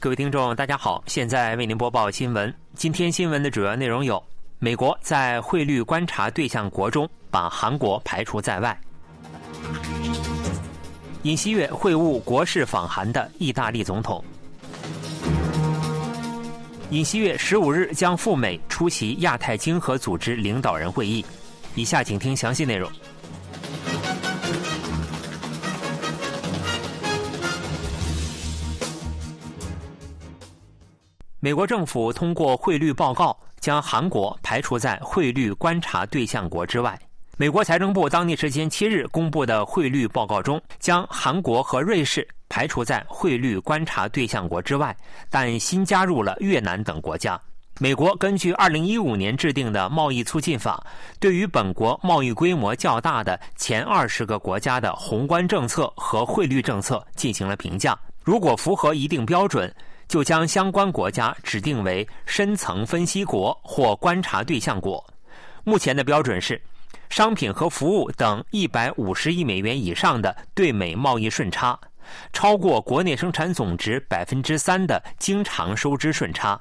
各位听众，大家好，现在为您播报新闻。今天新闻的主要内容有：美国在汇率观察对象国中把韩国排除在外；尹锡悦会晤国事访韩的意大利总统；尹锡悦十五日将赴美出席亚太经合组织领导人会议。以下请听详细内容。美国政府通过汇率报告，将韩国排除在汇率观察对象国之外。美国财政部当地时间七日公布的汇率报告中，将韩国和瑞士排除在汇率观察对象国之外，但新加入了越南等国家。美国根据2015年制定的贸易促进法，对于本国贸易规模较大的前二十个国家的宏观政策和汇率政策进行了评价，如果符合一定标准。就将相关国家指定为深层分析国或观察对象国。目前的标准是，商品和服务等一百五十亿美元以上的对美贸易顺差，超过国内生产总值百分之三的经常收支顺差，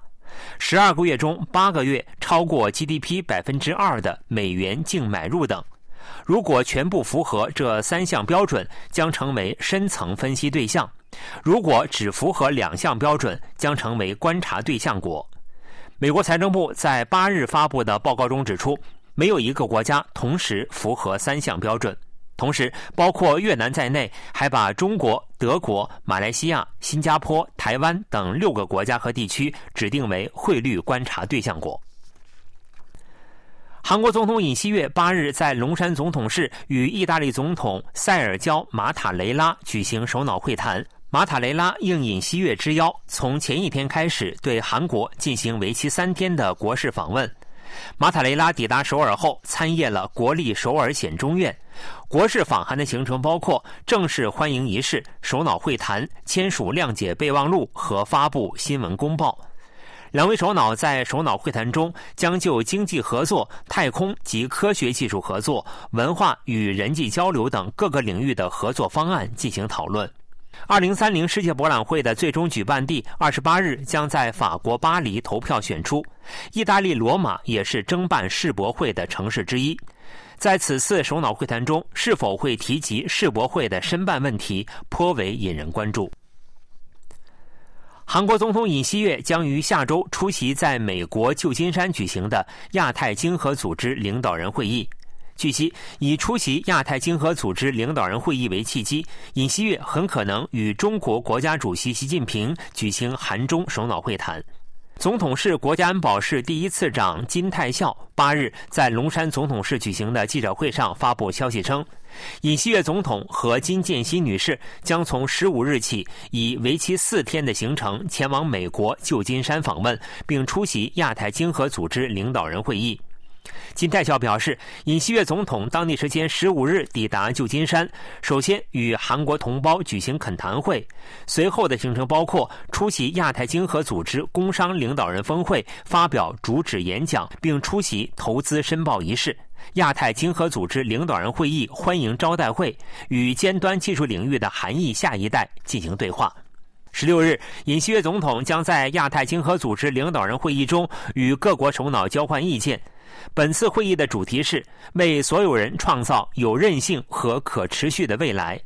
十二个月中八个月超过 GDP 百分之二的美元净买入等。如果全部符合这三项标准，将成为深层分析对象。如果只符合两项标准，将成为观察对象国。美国财政部在八日发布的报告中指出，没有一个国家同时符合三项标准。同时，包括越南在内，还把中国、德国、马来西亚、新加坡、台湾等六个国家和地区指定为汇率观察对象国。韩国总统尹锡悦八日在龙山总统室与意大利总统塞尔焦·马塔雷拉举行首脑会谈。马塔雷拉应尹锡悦之邀，从前一天开始对韩国进行为期三天的国事访问。马塔雷拉抵达首尔后，参谒了国立首尔显中院。国事访韩的行程包括正式欢迎仪式、首脑会谈、签署谅解备忘录和发布新闻公报。两位首脑在首脑会谈中将就经济合作、太空及科学技术合作、文化与人际交流等各个领域的合作方案进行讨论。二零三零世界博览会的最终举办地二十八日将在法国巴黎投票选出，意大利罗马也是争办世博会的城市之一。在此次首脑会谈中，是否会提及世博会的申办问题，颇为引人关注。韩国总统尹锡悦将于下周出席在美国旧金山举行的亚太经合组织领导人会议。据悉，以出席亚太经合组织领导人会议为契机，尹锡悦很可能与中国国家主席习近平举行韩中首脑会谈。总统室国家安保室第一次长金泰孝八日在龙山总统室举行的记者会上发布消息称，尹锡悦总统和金建熙女士将从十五日起以为期四天的行程前往美国旧金山访问，并出席亚太经合组织领导人会议。金泰孝表示，尹锡悦总统当地时间十五日抵达旧金山，首先与韩国同胞举行恳谈会，随后的行程包括出席亚太经合组织工商领导人峰会，发表主旨演讲，并出席投资申报仪式；亚太经合组织领导人会议欢迎招待会，与尖端技术领域的韩裔下一代进行对话。十六日，尹锡悦总统将在亚太经合组织领导人会议中与各国首脑交换意见。本次会议的主题是为所有人创造有韧性和可持续的未来。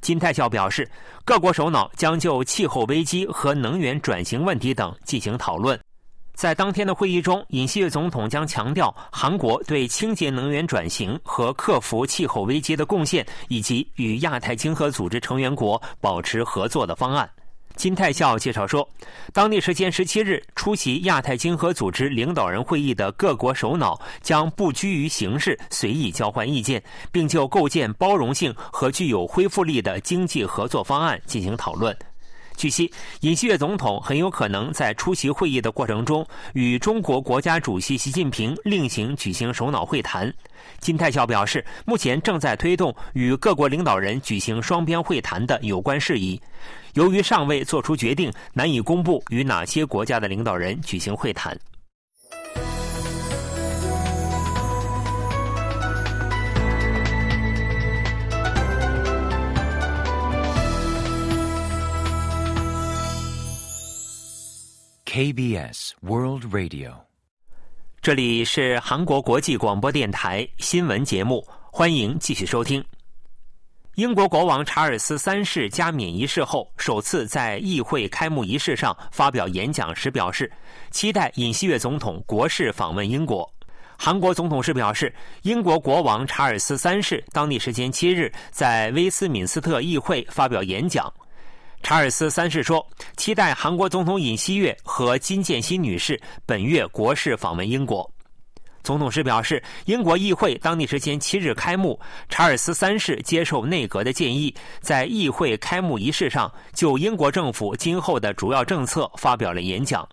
金泰孝表示，各国首脑将就气候危机和能源转型问题等进行讨论。在当天的会议中，尹锡悦总统将强调韩国对清洁能源转型和克服气候危机的贡献，以及与亚太经合组织成员国保持合作的方案。金泰孝介绍说，当地时间十七日出席亚太经合组织领导人会议的各国首脑将不拘于形式，随意交换意见，并就构建包容性和具有恢复力的经济合作方案进行讨论。据悉，尹锡悦总统很有可能在出席会议的过程中，与中国国家主席习近平另行举行首脑会谈。金泰孝表示，目前正在推动与各国领导人举行双边会谈的有关事宜。由于尚未做出决定，难以公布与哪些国家的领导人举行会谈。KBS World Radio，这里是韩国国际广播电台新闻节目，欢迎继续收听。英国国王查尔斯三世加冕仪式后，首次在议会开幕仪式上发表演讲时表示，期待尹锡悦总统国事访问英国。韩国总统室表示，英国国王查尔斯三世当地时间七日在威斯敏斯特议会发表演讲。查尔斯三世说，期待韩国总统尹锡悦和金建新女士本月国事访问英国。总统时表示，英国议会当地时间七日开幕，查尔斯三世接受内阁的建议，在议会开幕仪式上就英国政府今后的主要政策发表了演讲。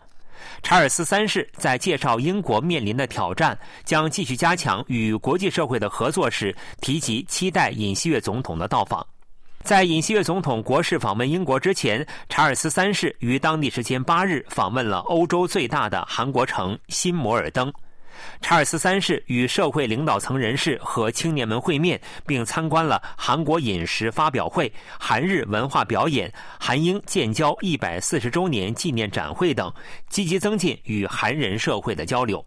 查尔斯三世在介绍英国面临的挑战，将继续加强与国际社会的合作时，提及期待尹锡悦总统的到访。在尹锡悦总统国事访问英国之前，查尔斯三世于当地时间八日访问了欧洲最大的韩国城新摩尔登。查尔斯三世与社会领导层人士和青年们会面，并参观了韩国饮食发表会、韩日文化表演、韩英建交一百四十周年纪念展会等，积极增进与韩人社会的交流。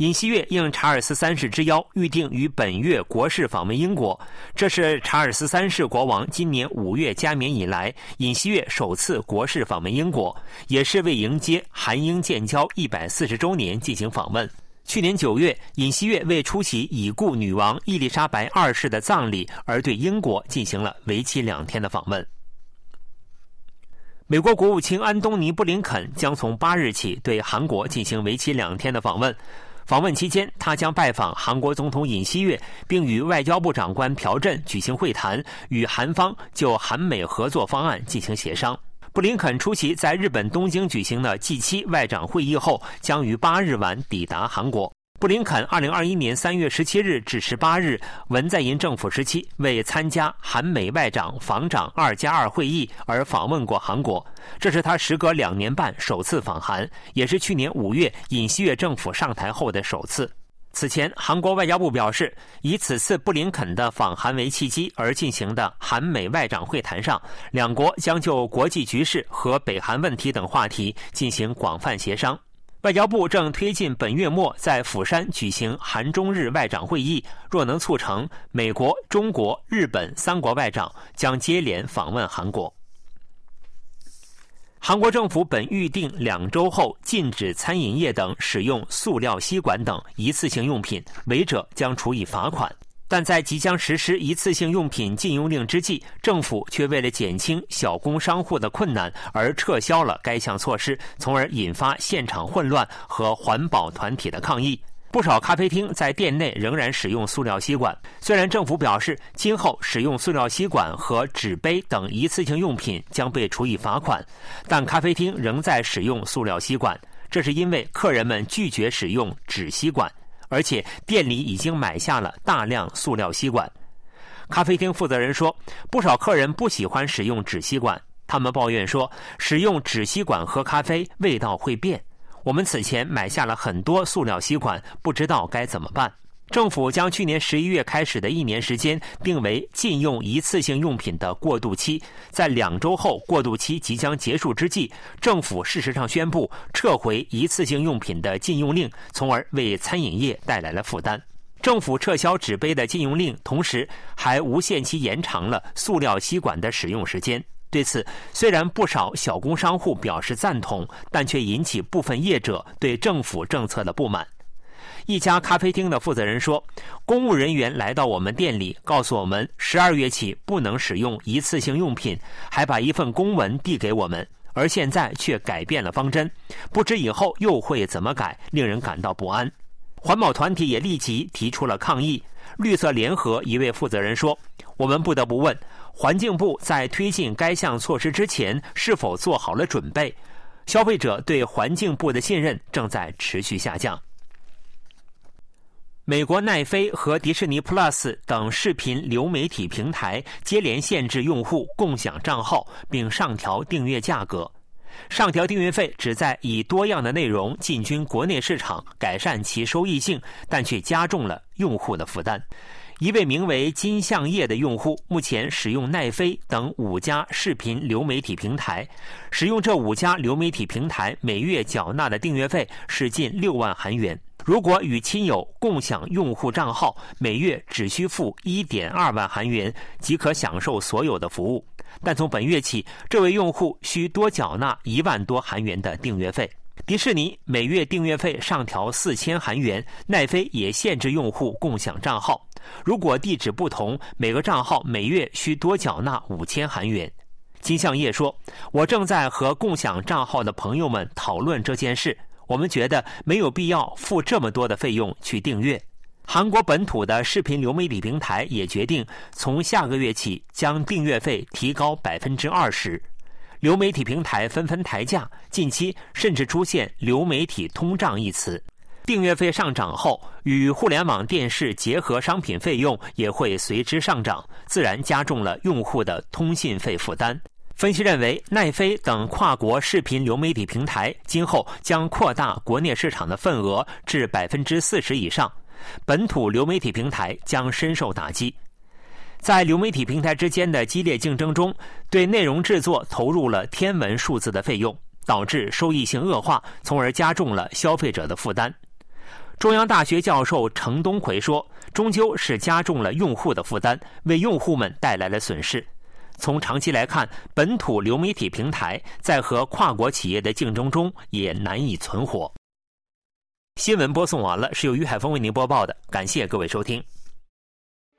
尹锡悦应查尔斯三世之邀，预定于本月国事访问英国。这是查尔斯三世国王今年五月加冕以来，尹锡悦首次国事访问英国，也是为迎接韩英建交一百四十周年进行访问。去年九月，尹锡悦为出席已故女王伊丽莎白二世的葬礼，而对英国进行了为期两天的访问。美国国务卿安东尼·布林肯将从八日起对韩国进行为期两天的访问。访问期间，他将拜访韩国总统尹锡悦，并与外交部长官朴振举行会谈，与韩方就韩美合作方案进行协商。布林肯出席在日本东京举行的 G7 外长会议后，将于八日晚抵达韩国。布林肯2021年3月17日至18日文在寅政府时期为参加韩美外长防长二加二会议而访问过韩国，这是他时隔两年半首次访韩，也是去年五月尹锡悦政府上台后的首次。此前，韩国外交部表示，以此次布林肯的访韩为契机而进行的韩美外长会谈上，两国将就国际局势和北韩问题等话题进行广泛协商。外交部正推进本月末在釜山举行韩中日外长会议，若能促成，美国、中国、日本三国外长将接连访问韩国。韩国政府本预定两周后禁止餐饮业等使用塑料吸管等一次性用品，违者将处以罚款。但在即将实施一次性用品禁用令之际，政府却为了减轻小工商户的困难而撤销了该项措施，从而引发现场混乱和环保团体的抗议。不少咖啡厅在店内仍然使用塑料吸管。虽然政府表示今后使用塑料吸管和纸杯等一次性用品将被处以罚款，但咖啡厅仍在使用塑料吸管。这是因为客人们拒绝使用纸吸管，而且店里已经买下了大量塑料吸管。咖啡厅负责人说，不少客人不喜欢使用纸吸管，他们抱怨说，使用纸吸管喝咖啡味道会变。我们此前买下了很多塑料吸管，不知道该怎么办。政府将去年十一月开始的一年时间定为禁用一次性用品的过渡期，在两周后过渡期即将结束之际，政府事实上宣布撤回一次性用品的禁用令，从而为餐饮业带来了负担。政府撤销纸杯的禁用令，同时还无限期延长了塑料吸管的使用时间。对此，虽然不少小工商户表示赞同，但却引起部分业者对政府政策的不满。一家咖啡厅的负责人说：“公务人员来到我们店里，告诉我们十二月起不能使用一次性用品，还把一份公文递给我们，而现在却改变了方针，不知以后又会怎么改，令人感到不安。”环保团体也立即提出了抗议。绿色联合一位负责人说：“我们不得不问。”环境部在推进该项措施之前，是否做好了准备？消费者对环境部的信任正在持续下降。美国奈飞和迪士尼 Plus 等视频流媒体平台接连限制用户共享账号，并上调订阅价格。上调订阅费旨在以多样的内容进军国内市场，改善其收益性，但却加重了用户的负担。一位名为金相业的用户目前使用奈飞等五家视频流媒体平台，使用这五家流媒体平台每月缴纳的订阅费是近六万韩元。如果与亲友共享用户账号，每月只需付一点二万韩元即可享受所有的服务。但从本月起，这位用户需多缴纳一万多韩元的订阅费。迪士尼每月订阅费上调四千韩元，奈飞也限制用户共享账号。如果地址不同，每个账号每月需多缴纳五千韩元。金相业说：“我正在和共享账号的朋友们讨论这件事。我们觉得没有必要付这么多的费用去订阅。”韩国本土的视频流媒体平台也决定从下个月起将订阅费提高百分之二十。流媒体平台纷纷抬价，近期甚至出现“流媒体通胀”一词。订阅费上涨后，与互联网电视结合商品费用也会随之上涨，自然加重了用户的通信费负担。分析认为，奈飞等跨国视频流媒体平台今后将扩大国内市场的份额至百分之四十以上，本土流媒体平台将深受打击。在流媒体平台之间的激烈竞争中，对内容制作投入了天文数字的费用，导致收益性恶化，从而加重了消费者的负担。中央大学教授程东奎说：“终究是加重了用户的负担，为用户们带来了损失。从长期来看，本土流媒体平台在和跨国企业的竞争中也难以存活。”新闻播送完了，是由于海峰为您播报的，感谢各位收听。